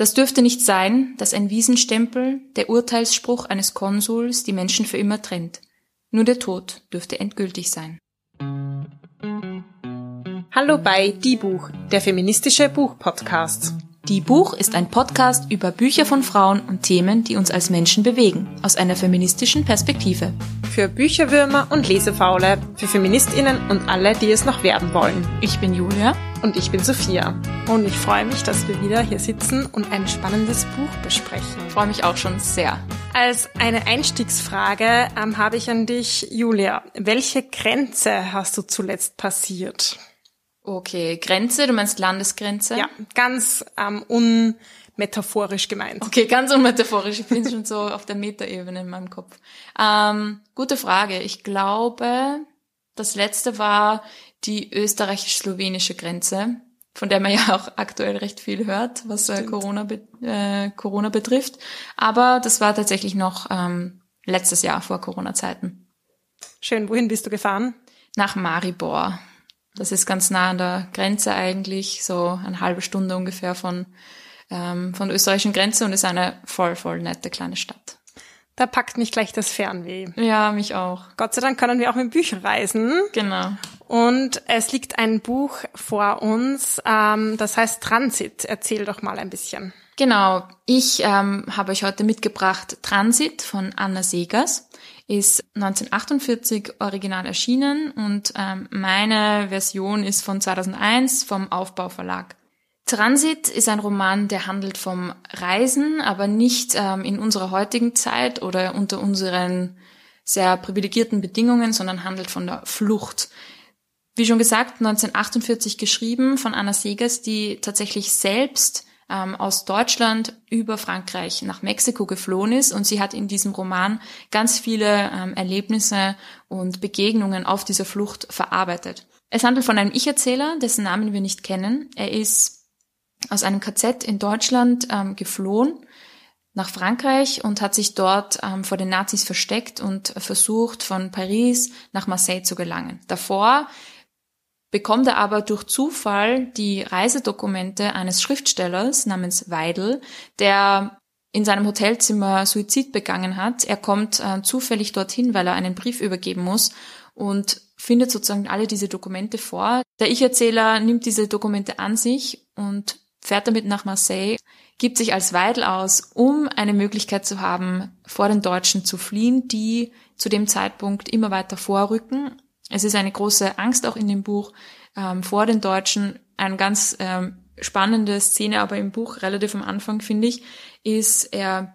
Das dürfte nicht sein, dass ein Wiesenstempel, der Urteilsspruch eines Konsuls, die Menschen für immer trennt. Nur der Tod dürfte endgültig sein. Hallo bei Die Buch, der feministische Buchpodcast. Die Buch ist ein Podcast über Bücher von Frauen und Themen, die uns als Menschen bewegen, aus einer feministischen Perspektive. Für Bücherwürmer und Lesefaule, für Feministinnen und alle, die es noch werden wollen. Ich bin Julia. Und ich bin Sophia. Und ich freue mich, dass wir wieder hier sitzen und ein spannendes Buch besprechen. Ich freue mich auch schon sehr. Als eine Einstiegsfrage ähm, habe ich an dich, Julia. Welche Grenze hast du zuletzt passiert? Okay, Grenze, du meinst Landesgrenze? Ja, ganz ähm, unmetaphorisch gemeint. Okay, ganz unmetaphorisch. Ich bin schon so auf der Metaebene in meinem Kopf. Ähm, gute Frage. Ich glaube, das letzte war die österreichisch-slowenische Grenze, von der man ja auch aktuell recht viel hört, was äh, Corona, be äh, Corona betrifft. Aber das war tatsächlich noch ähm, letztes Jahr vor Corona-Zeiten. Schön. Wohin bist du gefahren? Nach Maribor. Das ist ganz nah an der Grenze eigentlich, so eine halbe Stunde ungefähr von, ähm, von der österreichischen Grenze und ist eine voll, voll nette kleine Stadt. Da packt mich gleich das Fernweh. Ja, mich auch. Gott sei Dank können wir auch mit Büchern reisen. Genau. Und es liegt ein Buch vor uns, ähm, das heißt Transit. Erzähl doch mal ein bisschen. Genau. Ich ähm, habe euch heute mitgebracht Transit von Anna Segers. Ist 1948 original erschienen und ähm, meine Version ist von 2001 vom Aufbauverlag. Transit ist ein Roman, der handelt vom Reisen, aber nicht ähm, in unserer heutigen Zeit oder unter unseren sehr privilegierten Bedingungen, sondern handelt von der Flucht. Wie schon gesagt, 1948 geschrieben von Anna Segers, die tatsächlich selbst ähm, aus Deutschland über Frankreich nach Mexiko geflohen ist und sie hat in diesem Roman ganz viele ähm, Erlebnisse und Begegnungen auf dieser Flucht verarbeitet. Es handelt von einem Ich-Erzähler, dessen Namen wir nicht kennen. Er ist aus einem KZ in Deutschland ähm, geflohen nach Frankreich und hat sich dort ähm, vor den Nazis versteckt und versucht, von Paris nach Marseille zu gelangen. Davor bekommt er aber durch Zufall die Reisedokumente eines Schriftstellers namens Weidel, der in seinem Hotelzimmer Suizid begangen hat. Er kommt äh, zufällig dorthin, weil er einen Brief übergeben muss und findet sozusagen alle diese Dokumente vor. Der Ich-Erzähler nimmt diese Dokumente an sich und fährt damit nach Marseille, gibt sich als Weidel aus, um eine Möglichkeit zu haben, vor den Deutschen zu fliehen, die zu dem Zeitpunkt immer weiter vorrücken. Es ist eine große Angst auch in dem Buch ähm, vor den Deutschen. Eine ganz ähm, spannende Szene aber im Buch, relativ am Anfang, finde ich, ist, er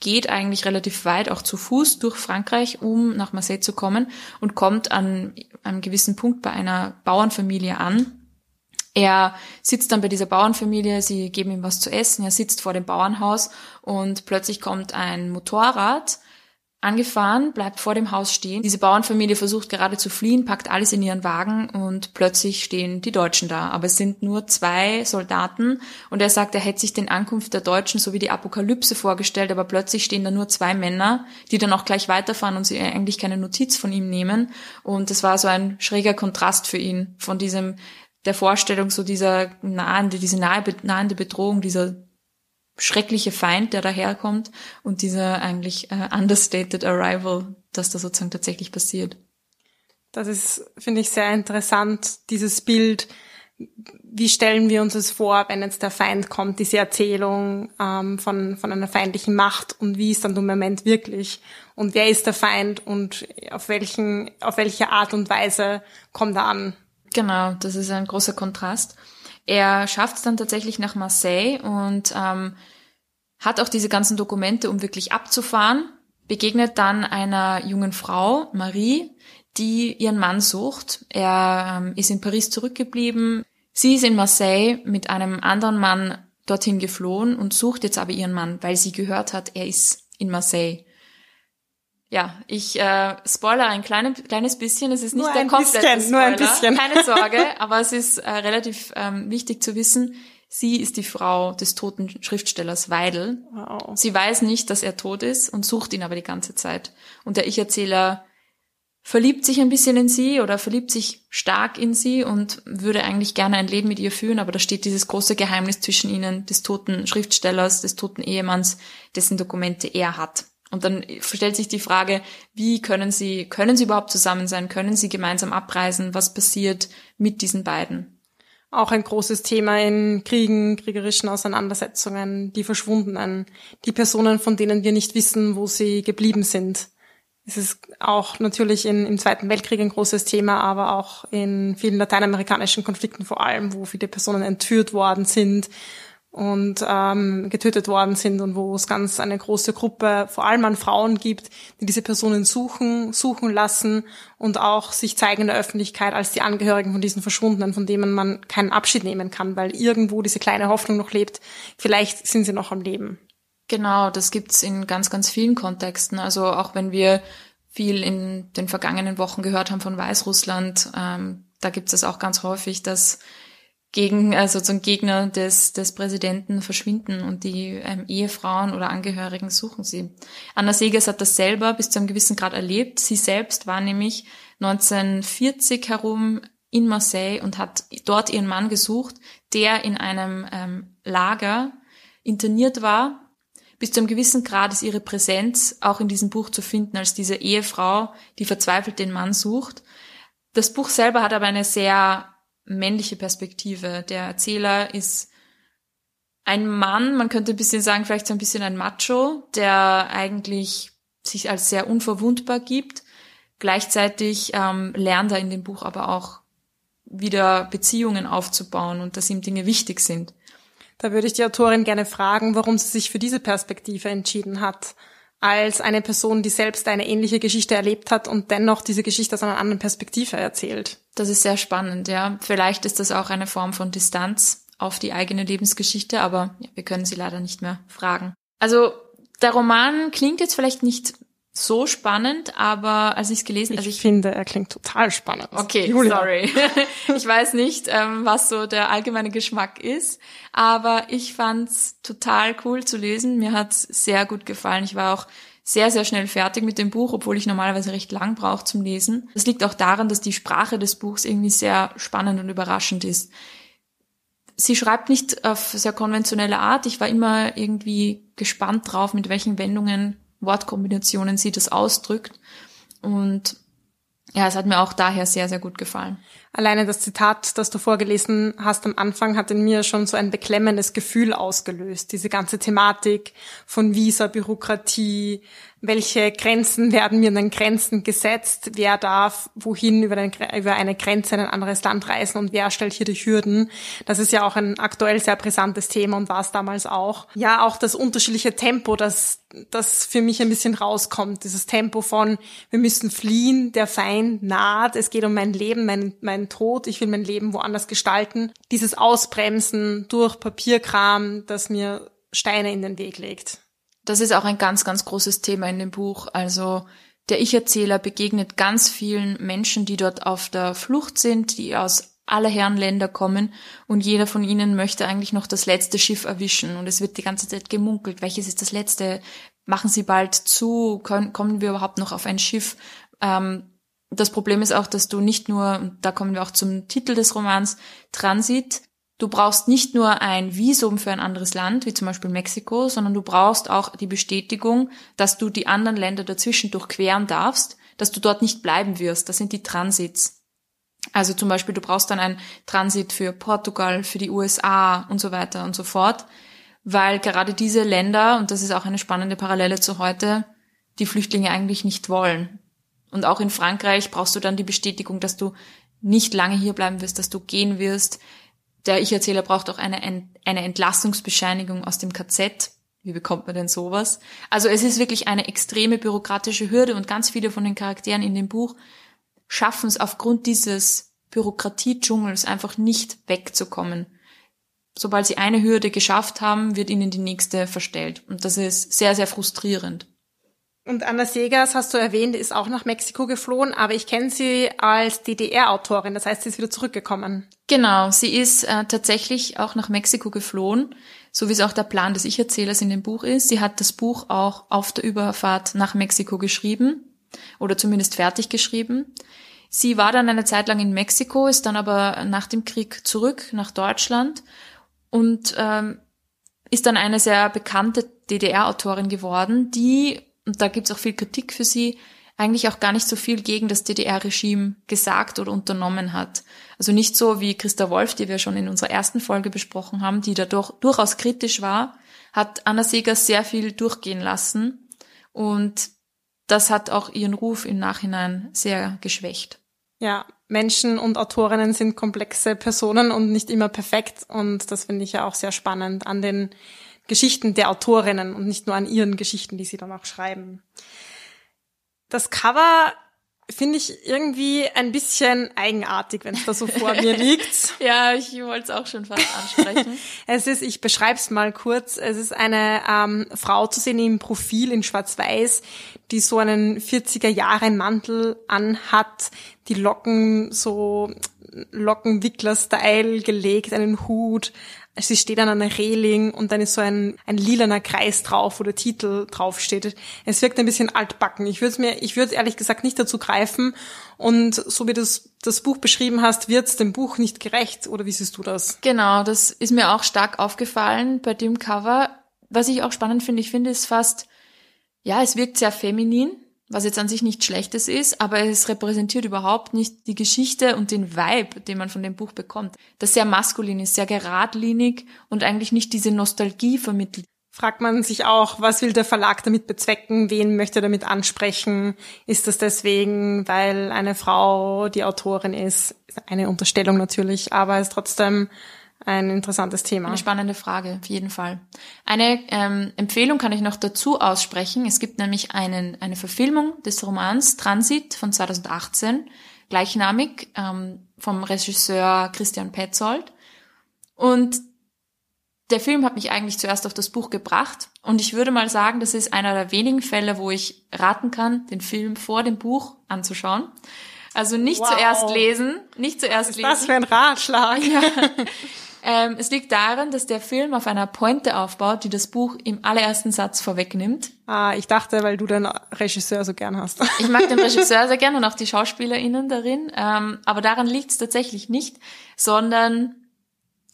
geht eigentlich relativ weit, auch zu Fuß durch Frankreich, um nach Marseille zu kommen und kommt an einem gewissen Punkt bei einer Bauernfamilie an, er sitzt dann bei dieser Bauernfamilie, sie geben ihm was zu essen, er sitzt vor dem Bauernhaus und plötzlich kommt ein Motorrad angefahren, bleibt vor dem Haus stehen. Diese Bauernfamilie versucht gerade zu fliehen, packt alles in ihren Wagen und plötzlich stehen die Deutschen da. Aber es sind nur zwei Soldaten und er sagt, er hätte sich den Ankunft der Deutschen sowie die Apokalypse vorgestellt, aber plötzlich stehen da nur zwei Männer, die dann auch gleich weiterfahren und sie eigentlich keine Notiz von ihm nehmen. Und es war so ein schräger Kontrast für ihn von diesem der Vorstellung so dieser nahende, diese nahe, nahende Bedrohung, dieser schreckliche Feind, der daherkommt und dieser eigentlich äh, understated arrival, dass da sozusagen tatsächlich passiert. Das ist, finde ich, sehr interessant, dieses Bild. Wie stellen wir uns es vor, wenn jetzt der Feind kommt, diese Erzählung ähm, von, von einer feindlichen Macht und wie ist dann der Moment wirklich? Und wer ist der Feind und auf welchen, auf welche Art und Weise kommt er an? Genau, das ist ein großer Kontrast. Er schafft es dann tatsächlich nach Marseille und ähm, hat auch diese ganzen Dokumente, um wirklich abzufahren, begegnet dann einer jungen Frau, Marie, die ihren Mann sucht. Er ähm, ist in Paris zurückgeblieben. Sie ist in Marseille mit einem anderen Mann dorthin geflohen und sucht jetzt aber ihren Mann, weil sie gehört hat, er ist in Marseille. Ja, ich äh, spoiler ein kleine, kleines bisschen. Es ist nicht nur der komplette bisschen, Spoiler. Nur ein bisschen. Keine Sorge, aber es ist äh, relativ ähm, wichtig zu wissen. Sie ist die Frau des toten Schriftstellers Weidel. Wow. Sie weiß nicht, dass er tot ist und sucht ihn aber die ganze Zeit. Und der Ich-Erzähler verliebt sich ein bisschen in sie oder verliebt sich stark in sie und würde eigentlich gerne ein Leben mit ihr führen, aber da steht dieses große Geheimnis zwischen ihnen, des toten Schriftstellers, des toten Ehemanns, dessen Dokumente er hat. Und dann stellt sich die Frage, wie können sie, können sie überhaupt zusammen sein? Können sie gemeinsam abreisen? Was passiert mit diesen beiden? Auch ein großes Thema in Kriegen, kriegerischen Auseinandersetzungen, die Verschwundenen, die Personen, von denen wir nicht wissen, wo sie geblieben sind. Es ist auch natürlich in, im Zweiten Weltkrieg ein großes Thema, aber auch in vielen lateinamerikanischen Konflikten vor allem, wo viele Personen entführt worden sind und ähm, getötet worden sind und wo es ganz eine große Gruppe, vor allem an Frauen gibt, die diese Personen suchen, suchen lassen und auch sich zeigen in der Öffentlichkeit als die Angehörigen von diesen Verschwundenen, von denen man keinen Abschied nehmen kann, weil irgendwo diese kleine Hoffnung noch lebt. Vielleicht sind sie noch am Leben. Genau, das gibt's in ganz, ganz vielen Kontexten. Also auch wenn wir viel in den vergangenen Wochen gehört haben von Weißrussland, ähm, da gibt's es auch ganz häufig, dass gegen, also zum Gegner des, des Präsidenten verschwinden und die ähm, Ehefrauen oder Angehörigen suchen sie. Anna Segers hat das selber bis zu einem gewissen Grad erlebt. Sie selbst war nämlich 1940 herum in Marseille und hat dort ihren Mann gesucht, der in einem ähm, Lager interniert war bis zu einem gewissen Grad ist ihre Präsenz auch in diesem Buch zu finden als diese Ehefrau, die verzweifelt den Mann sucht. Das Buch selber hat aber eine sehr männliche Perspektive. Der Erzähler ist ein Mann, man könnte ein bisschen sagen, vielleicht so ein bisschen ein Macho, der eigentlich sich als sehr unverwundbar gibt. Gleichzeitig ähm, lernt er in dem Buch aber auch wieder Beziehungen aufzubauen und dass ihm Dinge wichtig sind. Da würde ich die Autorin gerne fragen, warum sie sich für diese Perspektive entschieden hat, als eine Person, die selbst eine ähnliche Geschichte erlebt hat und dennoch diese Geschichte aus einer anderen Perspektive erzählt. Das ist sehr spannend, ja. Vielleicht ist das auch eine Form von Distanz auf die eigene Lebensgeschichte, aber wir können sie leider nicht mehr fragen. Also der Roman klingt jetzt vielleicht nicht so spannend, aber als ich es gelesen, ich also ich finde, er klingt total spannend. Okay, Julia. sorry. ich weiß nicht, ähm, was so der allgemeine Geschmack ist, aber ich fand's total cool zu lesen. Mir hat's sehr gut gefallen. Ich war auch sehr, sehr schnell fertig mit dem Buch, obwohl ich normalerweise recht lang brauche zum Lesen. Das liegt auch daran, dass die Sprache des Buchs irgendwie sehr spannend und überraschend ist. Sie schreibt nicht auf sehr konventionelle Art. Ich war immer irgendwie gespannt drauf, mit welchen Wendungen Wortkombinationen sie das ausdrückt. Und ja, es hat mir auch daher sehr, sehr gut gefallen. Alleine das Zitat, das du vorgelesen hast am Anfang, hat in mir schon so ein beklemmendes Gefühl ausgelöst. Diese ganze Thematik von Visa, Bürokratie, welche Grenzen werden mir an den Grenzen gesetzt, wer darf wohin über, den, über, eine Grenze in ein anderes Land reisen und wer stellt hier die Hürden. Das ist ja auch ein aktuell sehr brisantes Thema und war es damals auch. Ja, auch das unterschiedliche Tempo, das, das für mich ein bisschen rauskommt. Dieses Tempo von, wir müssen fliehen, der Feind naht, es geht um mein Leben, mein, mein Tod, ich will mein Leben woanders gestalten. Dieses Ausbremsen durch Papierkram, das mir Steine in den Weg legt. Das ist auch ein ganz, ganz großes Thema in dem Buch. Also der Ich-Erzähler begegnet ganz vielen Menschen, die dort auf der Flucht sind, die aus aller Herren Länder kommen. Und jeder von ihnen möchte eigentlich noch das letzte Schiff erwischen. Und es wird die ganze Zeit gemunkelt, welches ist das letzte, machen sie bald zu, können, kommen wir überhaupt noch auf ein Schiff. Ähm, das Problem ist auch, dass du nicht nur, da kommen wir auch zum Titel des Romans, Transit, Du brauchst nicht nur ein Visum für ein anderes Land, wie zum Beispiel Mexiko, sondern du brauchst auch die Bestätigung, dass du die anderen Länder dazwischen durchqueren darfst, dass du dort nicht bleiben wirst. Das sind die Transits. Also zum Beispiel, du brauchst dann ein Transit für Portugal, für die USA und so weiter und so fort, weil gerade diese Länder, und das ist auch eine spannende Parallele zu heute, die Flüchtlinge eigentlich nicht wollen. Und auch in Frankreich brauchst du dann die Bestätigung, dass du nicht lange hier bleiben wirst, dass du gehen wirst, der Ich-Erzähler braucht auch eine, eine Entlassungsbescheinigung aus dem KZ. Wie bekommt man denn sowas? Also es ist wirklich eine extreme bürokratische Hürde und ganz viele von den Charakteren in dem Buch schaffen es aufgrund dieses Bürokratiedschungels einfach nicht wegzukommen. Sobald sie eine Hürde geschafft haben, wird ihnen die nächste verstellt. Und das ist sehr, sehr frustrierend. Und Anna Segers, hast du erwähnt, ist auch nach Mexiko geflohen, aber ich kenne sie als DDR-Autorin, das heißt, sie ist wieder zurückgekommen. Genau, sie ist äh, tatsächlich auch nach Mexiko geflohen, so wie es auch der Plan des Ich-Erzählers in dem Buch ist. Sie hat das Buch auch auf der Überfahrt nach Mexiko geschrieben. oder zumindest fertig geschrieben. Sie war dann eine Zeit lang in Mexiko, ist dann aber nach dem Krieg zurück nach Deutschland und ähm, ist dann eine sehr bekannte DDR-Autorin geworden, die, und da gibt's auch viel Kritik für sie, eigentlich auch gar nicht so viel gegen das DDR-Regime gesagt oder unternommen hat. Also nicht so wie Christa Wolf, die wir schon in unserer ersten Folge besprochen haben, die dadurch durchaus kritisch war, hat Anna Seger sehr viel durchgehen lassen und das hat auch ihren Ruf im Nachhinein sehr geschwächt. Ja, Menschen und Autorinnen sind komplexe Personen und nicht immer perfekt und das finde ich ja auch sehr spannend an den Geschichten der Autorinnen und nicht nur an ihren Geschichten, die sie dann auch schreiben. Das Cover finde ich irgendwie ein bisschen eigenartig, wenn es da so vor mir liegt. ja, ich wollte es auch schon fast ansprechen. es ist, ich beschreibe es mal kurz, es ist eine ähm, Frau zu sehen im Profil in Schwarz-Weiß, die so einen 40er Jahre Mantel anhat, die Locken so Lockenwickler-Style gelegt, einen Hut, sie steht an einer Reling und dann ist so ein, ein lilaner Kreis drauf, wo der Titel draufsteht. Es wirkt ein bisschen altbacken. Ich würde es mir, ich würde ehrlich gesagt nicht dazu greifen. Und so wie du das, das Buch beschrieben hast, wird es dem Buch nicht gerecht. Oder wie siehst du das? Genau, das ist mir auch stark aufgefallen bei dem Cover. Was ich auch spannend finde, ich finde es fast, ja, es wirkt sehr feminin was jetzt an sich nicht Schlechtes ist, aber es repräsentiert überhaupt nicht die Geschichte und den Vibe, den man von dem Buch bekommt. Das sehr maskulin ist, sehr geradlinig und eigentlich nicht diese Nostalgie vermittelt. Fragt man sich auch, was will der Verlag damit bezwecken? Wen möchte er damit ansprechen? Ist das deswegen, weil eine Frau die Autorin ist? Eine Unterstellung natürlich, aber es trotzdem ein interessantes Thema. Eine spannende Frage, auf jeden Fall. Eine ähm, Empfehlung kann ich noch dazu aussprechen. Es gibt nämlich einen, eine Verfilmung des Romans Transit von 2018, gleichnamig, ähm, vom Regisseur Christian Petzold. Und der Film hat mich eigentlich zuerst auf das Buch gebracht. Und ich würde mal sagen, das ist einer der wenigen Fälle, wo ich raten kann, den Film vor dem Buch anzuschauen. Also nicht wow. zuerst lesen, nicht zuerst Was ist lesen. Was für ein Ratschlag. Ja. Ähm, es liegt daran, dass der Film auf einer Pointe aufbaut, die das Buch im allerersten Satz vorwegnimmt. Ah, ich dachte, weil du den Regisseur so gern hast. Ich mag den Regisseur sehr gern und auch die SchauspielerInnen darin. Ähm, aber daran liegt es tatsächlich nicht, sondern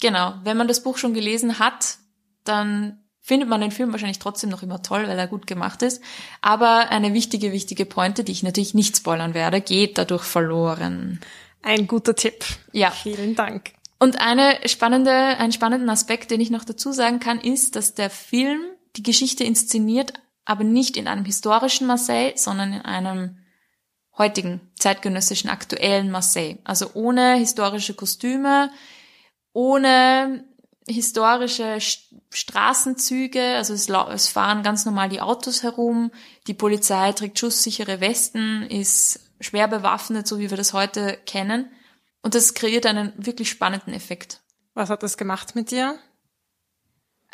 genau, wenn man das Buch schon gelesen hat, dann findet man den Film wahrscheinlich trotzdem noch immer toll, weil er gut gemacht ist. Aber eine wichtige, wichtige Pointe, die ich natürlich nicht spoilern werde, geht dadurch verloren. Ein guter Tipp. Ja. Vielen Dank. Und eine spannende, einen spannenden Aspekt, den ich noch dazu sagen kann, ist, dass der Film die Geschichte inszeniert, aber nicht in einem historischen Marseille, sondern in einem heutigen, zeitgenössischen, aktuellen Marseille. Also ohne historische Kostüme, ohne historische Straßenzüge, also es, es, fahren ganz normal die Autos herum, die Polizei trägt schusssichere Westen, ist schwer bewaffnet, so wie wir das heute kennen. Und das kreiert einen wirklich spannenden Effekt. Was hat das gemacht mit dir?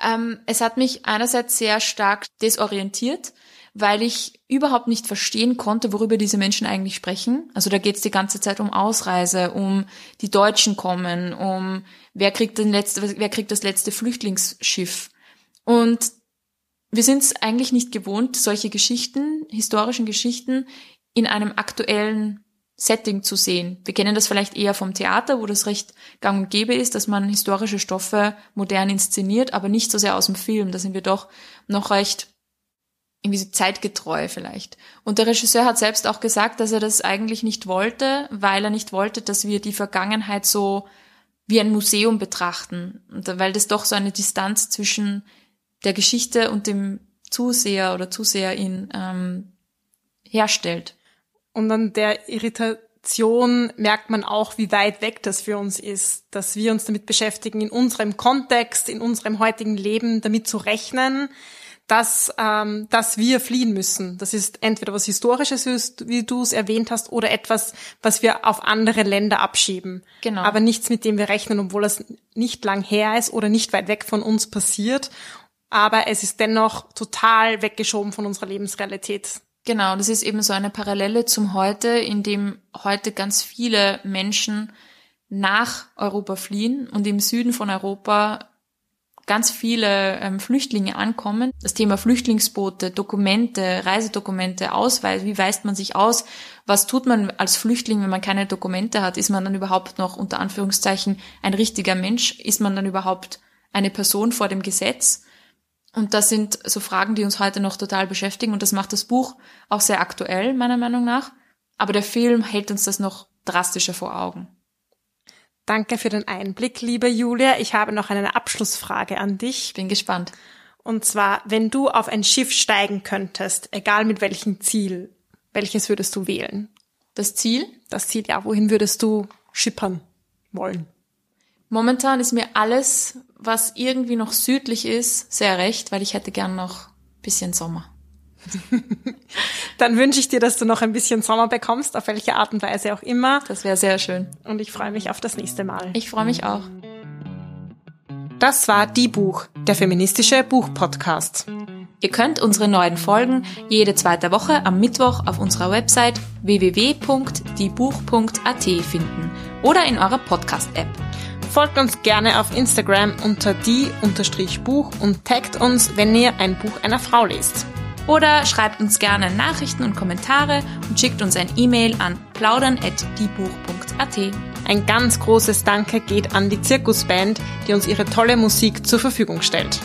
Ähm, es hat mich einerseits sehr stark desorientiert, weil ich überhaupt nicht verstehen konnte, worüber diese Menschen eigentlich sprechen. Also da geht es die ganze Zeit um Ausreise, um die Deutschen kommen, um wer kriegt, den letzte, wer kriegt das letzte Flüchtlingsschiff. Und wir sind es eigentlich nicht gewohnt, solche Geschichten, historischen Geschichten, in einem aktuellen Setting zu sehen. Wir kennen das vielleicht eher vom Theater, wo das recht gang und gäbe ist, dass man historische Stoffe modern inszeniert, aber nicht so sehr aus dem Film. Da sind wir doch noch recht irgendwie so zeitgetreu vielleicht. Und der Regisseur hat selbst auch gesagt, dass er das eigentlich nicht wollte, weil er nicht wollte, dass wir die Vergangenheit so wie ein Museum betrachten. Und weil das doch so eine Distanz zwischen der Geschichte und dem Zuseher oder Zuseherin ähm, herstellt. Und an der Irritation merkt man auch, wie weit weg das für uns ist, dass wir uns damit beschäftigen, in unserem Kontext, in unserem heutigen Leben damit zu rechnen, dass, ähm, dass wir fliehen müssen. Das ist entweder was Historisches, wie du es erwähnt hast, oder etwas, was wir auf andere Länder abschieben. Genau. Aber nichts, mit dem wir rechnen, obwohl es nicht lang her ist oder nicht weit weg von uns passiert. Aber es ist dennoch total weggeschoben von unserer Lebensrealität. Genau, das ist eben so eine Parallele zum Heute, in dem heute ganz viele Menschen nach Europa fliehen und im Süden von Europa ganz viele ähm, Flüchtlinge ankommen. Das Thema Flüchtlingsboote, Dokumente, Reisedokumente, Ausweis, wie weist man sich aus? Was tut man als Flüchtling, wenn man keine Dokumente hat? Ist man dann überhaupt noch unter Anführungszeichen ein richtiger Mensch? Ist man dann überhaupt eine Person vor dem Gesetz? Und das sind so Fragen, die uns heute noch total beschäftigen und das macht das Buch auch sehr aktuell, meiner Meinung nach. Aber der Film hält uns das noch drastischer vor Augen. Danke für den Einblick, liebe Julia. Ich habe noch eine Abschlussfrage an dich. Bin gespannt. Und zwar, wenn du auf ein Schiff steigen könntest, egal mit welchem Ziel, welches würdest du wählen? Das Ziel? Das Ziel, ja. Wohin würdest du schippern wollen? Momentan ist mir alles, was irgendwie noch südlich ist, sehr recht, weil ich hätte gern noch bisschen Sommer. Dann wünsche ich dir, dass du noch ein bisschen Sommer bekommst, auf welche Art und Weise auch immer. Das wäre sehr schön. Und ich freue mich auf das nächste Mal. Ich freue mich auch. Das war Die Buch, der feministische Buchpodcast. Ihr könnt unsere neuen Folgen jede zweite Woche am Mittwoch auf unserer Website www.diebuch.at finden oder in eurer Podcast-App. Folgt uns gerne auf Instagram unter die-buch und taggt uns, wenn ihr ein Buch einer Frau lest. Oder schreibt uns gerne Nachrichten und Kommentare und schickt uns ein E-Mail an plaudern.diebuch.at. Ein ganz großes Danke geht an die Zirkusband, die uns ihre tolle Musik zur Verfügung stellt.